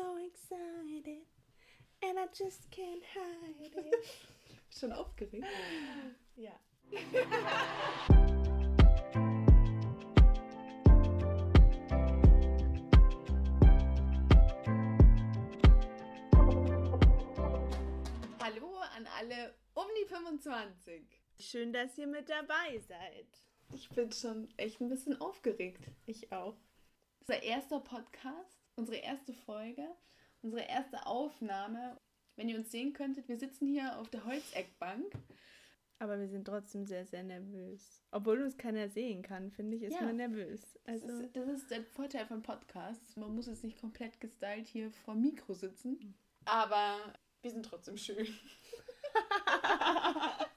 so excited and I just can't hide it. Schon aufgeregt? Ja. Hallo an alle um die 25. Schön, dass ihr mit dabei seid. Ich bin schon echt ein bisschen aufgeregt. Ich auch. Unser erster Podcast, unsere erste Folge, unsere erste Aufnahme. Wenn ihr uns sehen könntet, wir sitzen hier auf der Holzeckbank. Aber wir sind trotzdem sehr, sehr nervös. Obwohl uns keiner sehen kann, finde ich, ist Ja. man nervös. Das Also, ist, das ist der Vorteil von Podcasts. Man muss jetzt nicht komplett gestylt hier vor dem Mikro sitzen. Aber wir sind trotzdem schön.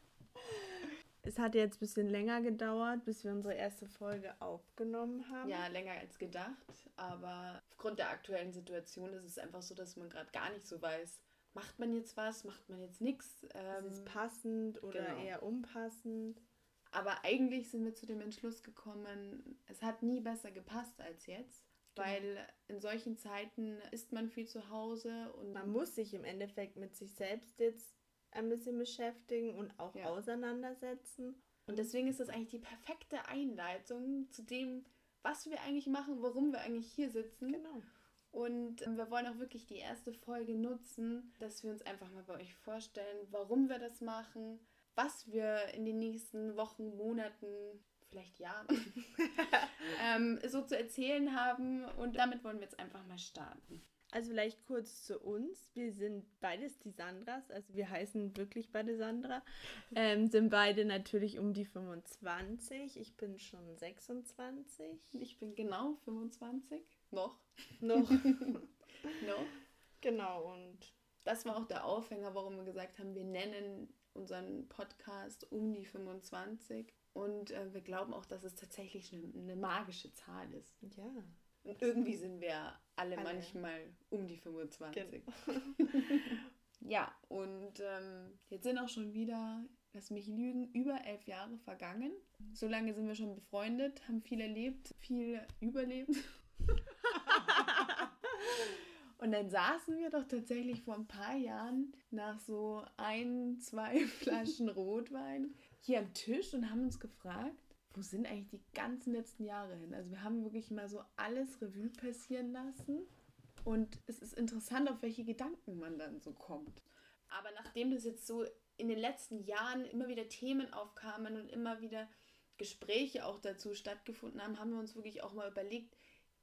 es hat jetzt ein bisschen länger gedauert, bis wir unsere erste Folge aufgenommen haben. Ja, länger als gedacht. Aber aufgrund der aktuellen Situation ist es einfach so, dass man gerade gar nicht so weiß, macht man jetzt was, macht man jetzt nichts. Ist Ähm, es passend oder genau. eher unpassend? aber eigentlich sind wir zu dem Entschluss gekommen, es hat nie besser gepasst als jetzt. Genau. Weil in solchen Zeiten ist man viel zu Hause und Man muss sich im Endeffekt mit sich selbst jetzt ein bisschen beschäftigen und auch Ja. auseinandersetzen. Und deswegen ist das eigentlich die perfekte Einleitung zu dem, was wir eigentlich machen, warum wir eigentlich hier sitzen. Genau. Und ähm, wir wollen auch wirklich die erste Folge nutzen, dass wir uns einfach mal bei euch vorstellen, warum wir das machen, was wir in den nächsten Wochen, Monaten, vielleicht Jahren ähm, so zu erzählen haben. Und damit wollen wir jetzt einfach mal starten. Also vielleicht kurz zu uns. Wir sind beides die Sandras, also wir heißen wirklich beide Sandra. Ähm, sind beide natürlich um die 25. Ich bin schon 26. Ich bin genau 25. Noch. Noch. Noch. genau, und Das war auch der Aufhänger, warum wir gesagt haben, wir nennen unseren Podcast um die 25. Und äh, wir glauben auch, dass es tatsächlich eine, eine magische Zahl ist. ja. Und irgendwie sind wir alle, Alle. manchmal um die 25. Genau. Ja, und ähm, jetzt sind auch schon wieder, lass mich lügen, über elf Jahre vergangen. So lange sind wir schon befreundet, haben viel erlebt, viel überlebt. Und dann saßen wir doch tatsächlich vor ein paar Jahren nach so ein, zwei Flaschen Rotwein hier am Tisch und haben uns gefragt, wo sind eigentlich die ganzen letzten Jahre hin? Also wir haben wirklich mal so alles Revue passieren lassen. Und es ist interessant, auf welche Gedanken man dann so kommt. Aber nachdem das jetzt so in den letzten Jahren immer wieder Themen aufkamen und immer wieder Gespräche auch dazu stattgefunden haben, haben wir uns wirklich auch mal überlegt,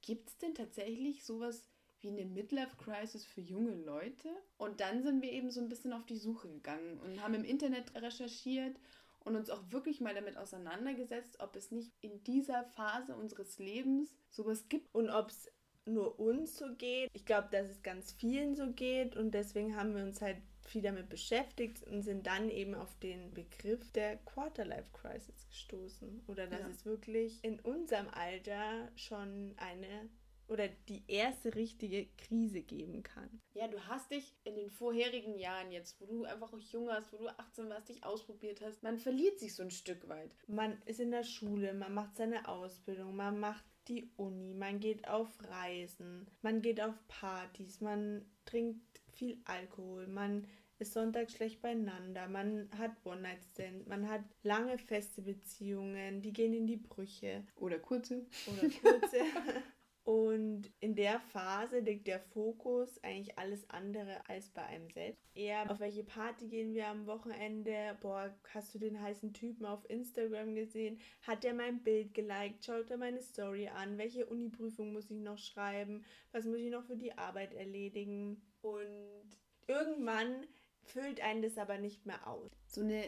gibt es denn tatsächlich sowas wie eine Midlife-Crisis für junge Leute? Und dann sind wir eben so ein bisschen auf die Suche gegangen und haben im Internet recherchiert und uns auch wirklich mal damit auseinandergesetzt, ob es nicht in dieser Phase unseres Lebens sowas gibt. Und ob es nur uns so geht. Ich glaube, dass es ganz vielen so geht und deswegen haben wir uns halt viel damit beschäftigt und sind dann eben auf den Begriff der Quarterlife Crisis gestoßen. Oder dass Ja. es wirklich in unserem Alter schon eine oder die erste richtige Krise geben kann. Ja, du hast dich in den vorherigen Jahren jetzt, wo du einfach auch jung warst, wo du 18 warst, dich ausprobiert hast, man verliert sich so ein Stück weit. Man ist in der Schule, man macht seine Ausbildung, man macht die Uni, man geht auf Reisen, man geht auf Partys, man trinkt viel Alkohol, man ist sonntags schlecht beieinander, man hat One-Night-Stand, man hat lange feste Beziehungen, die gehen in die Brüche Oder kurze. oder kurze. Und in der Phase liegt der Fokus eigentlich alles andere als bei einem selbst. Eher auf welche Party gehen wir am Wochenende? Boah, hast du den heißen Typen auf Instagram gesehen? Hat der mein Bild geliked? Schaut er meine Story an? Welche Uniprüfung muss ich noch schreiben? Was muss ich noch für die Arbeit erledigen? Und irgendwann füllt einen das aber nicht mehr aus. So eine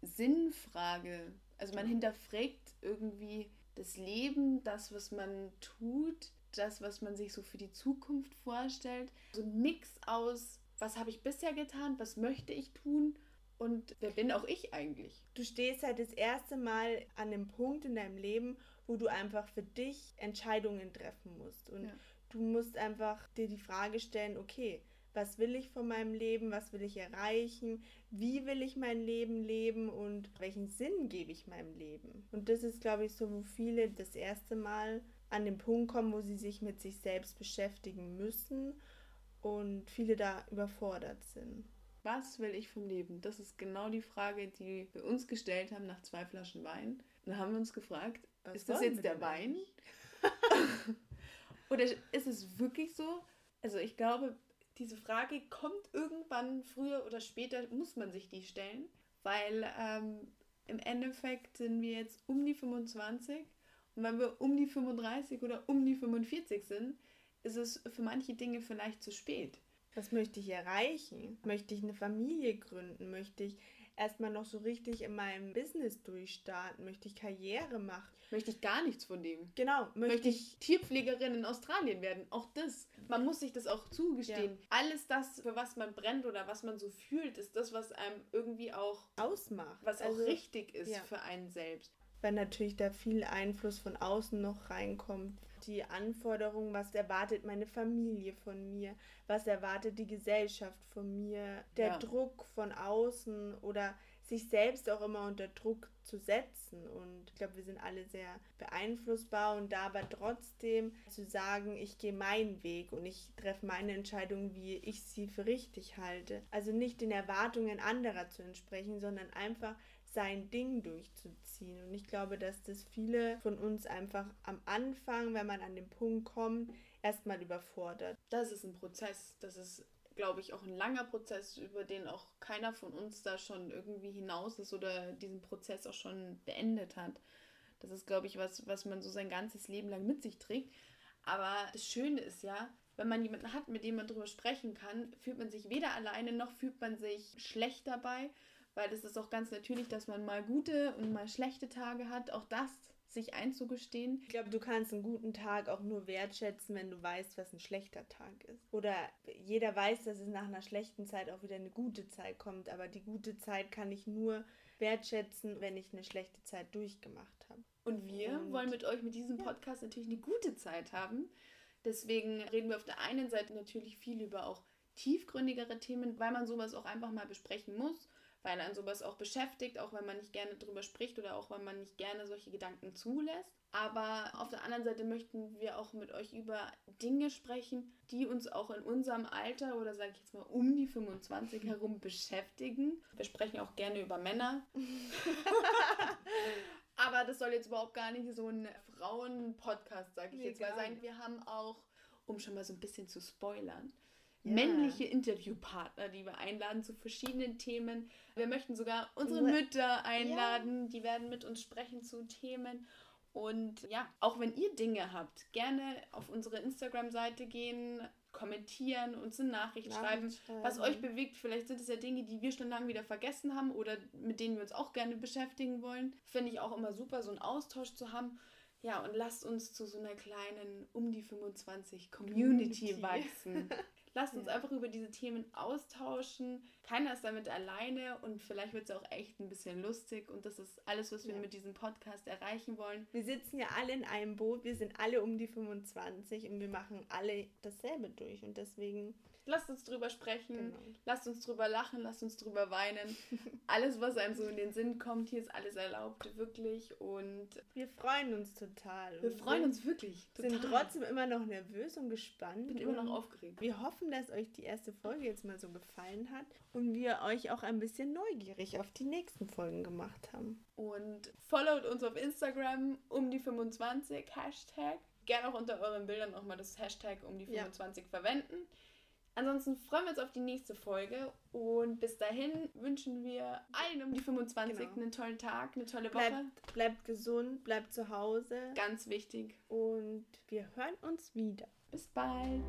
Sinnfrage. Also man hinterfragt irgendwie das Leben, das, was man tut, das, was man sich so für die Zukunft vorstellt. So ein Mix aus, was habe ich bisher getan, was möchte ich tun und wer bin auch ich eigentlich? Du stehst halt das erste Mal an dem Punkt in deinem Leben, wo du einfach für dich Entscheidungen treffen musst. Und Ja. du musst einfach dir die Frage stellen, okay, was will ich von meinem Leben, was will ich erreichen, wie will ich mein Leben leben und welchen Sinn gebe ich meinem Leben. Und das ist, glaube ich, so, wo viele das erste Mal an den Punkt kommen, wo sie sich mit sich selbst beschäftigen müssen und viele da überfordert sind. Was will ich vom Leben? Das ist genau die Frage, die wir uns gestellt haben nach zwei Flaschen Wein. dann haben wir uns gefragt, Was ist das jetzt der Wein? Oder ist es wirklich so? Also ich glaube, diese Frage kommt irgendwann früher oder später, muss man sich die stellen, weil ähm, im Endeffekt sind wir jetzt um die 25 und wenn wir um die 35 oder um die 45 sind, ist es für manche Dinge vielleicht zu spät. Was möchte ich erreichen? Möchte ich eine Familie gründen? Möchte ich erstmal noch so richtig in meinem Business durchstarten? Möchte ich Karriere machen? Möchte ich gar nichts von dem? Genau. Möchte, möchte ich Tierpflegerin in Australien werden? Auch das. Man muss sich das auch zugestehen. Ja. Alles das, für was man brennt oder was man so fühlt, ist das, was einem irgendwie auch ausmacht. Was also, auch richtig ist ja. für einen selbst. Weil natürlich da viel Einfluss von außen noch reinkommt. Die Anforderungen, was erwartet meine Familie von mir, was erwartet die Gesellschaft von mir, der ja. Druck von außen oder sich selbst auch immer unter Druck zu setzen. Und ich glaube, wir sind alle sehr beeinflussbar und da aber trotzdem zu sagen, ich gehe meinen Weg und ich treffe meine Entscheidung, wie ich sie für richtig halte. Also nicht den Erwartungen anderer zu entsprechen, sondern einfach sein Ding durchzuziehen. Und ich glaube, dass das viele von uns einfach am Anfang, wenn man an den Punkt kommt, erstmal überfordert. Das ist ein Prozess. Das ist glaube ich, auch ein langer Prozess, über den auch keiner von uns da schon irgendwie hinaus ist oder diesen Prozess auch schon beendet hat. Das ist, glaube ich, was, was man so sein ganzes Leben lang mit sich trägt. Aber das Schöne ist ja, wenn man jemanden hat, mit dem man darüber sprechen kann, fühlt man sich weder alleine noch fühlt man sich schlecht dabei, weil es ist auch ganz natürlich, dass man mal gute und mal schlechte Tage hat. Auch das sich einzugestehen. Ich glaube, du kannst einen guten Tag auch nur wertschätzen, wenn du weißt, was ein schlechter Tag ist. Oder jeder weiß, dass es nach einer schlechten Zeit auch wieder eine gute Zeit kommt, aber die gute Zeit kann ich nur wertschätzen, wenn ich eine schlechte Zeit durchgemacht habe. Und wir Und wollen mit euch mit diesem Podcast ja. natürlich eine gute Zeit haben. Deswegen reden wir auf der einen Seite natürlich viel über auch tiefgründigere Themen, weil man sowas auch einfach mal besprechen muss weil einen sowas auch beschäftigt, auch wenn man nicht gerne drüber spricht oder auch wenn man nicht gerne solche Gedanken zulässt. Aber auf der anderen Seite möchten wir auch mit euch über Dinge sprechen, die uns auch in unserem Alter oder sage ich jetzt mal um die 25 herum beschäftigen. Wir sprechen auch gerne über Männer. Aber das soll jetzt überhaupt gar nicht so ein Frauen-Podcast, sage ich nee, jetzt mal, sein. Wir haben auch, um schon mal so ein bisschen zu spoilern, ja. männliche Interviewpartner, die wir einladen zu verschiedenen Themen. Wir möchten sogar unsere Mütter einladen, ja. die werden mit uns sprechen zu Themen. Und ja, auch wenn ihr Dinge habt, gerne auf unsere Instagram-Seite gehen, kommentieren, uns eine Nachricht, Nachricht schreiben, schreiben, was euch bewegt. Vielleicht sind es ja Dinge, die wir schon lange wieder vergessen haben oder mit denen wir uns auch gerne beschäftigen wollen. Finde ich auch immer super, so einen Austausch zu haben. Ja, und lasst uns zu so einer kleinen um die 25 Community, Community. wachsen. Lasst uns ja. einfach über diese Themen austauschen. Keiner ist damit alleine und vielleicht wird es auch echt ein bisschen lustig. Und das ist alles, was wir ja. mit diesem Podcast erreichen wollen. Wir sitzen ja alle in einem Boot. Wir sind alle um die 25 und wir machen alle dasselbe durch. Und deswegen lasst uns drüber sprechen, genau. lasst uns drüber lachen, lasst uns drüber weinen. alles, was einem so in den Sinn kommt, hier ist alles erlaubt, wirklich. Und wir freuen uns total. Wir freuen uns wirklich. Wir Sind trotzdem immer noch nervös und gespannt. Bin immer noch aufgeregt. Wir hoffen, dass euch die erste Folge jetzt mal so gefallen hat und wir euch auch ein bisschen neugierig auf die nächsten Folgen gemacht haben. Und followt uns auf Instagram um die 25 Hashtag. Gerne auch unter euren Bildern auch mal das Hashtag um die 25 ja. verwenden. Ansonsten freuen wir uns auf die nächste Folge und bis dahin wünschen wir allen um die 25 genau. einen tollen Tag, eine tolle Woche. Bleibt, bleibt gesund, bleibt zu Hause. Ganz wichtig. Und wir hören uns wieder. Bis bald.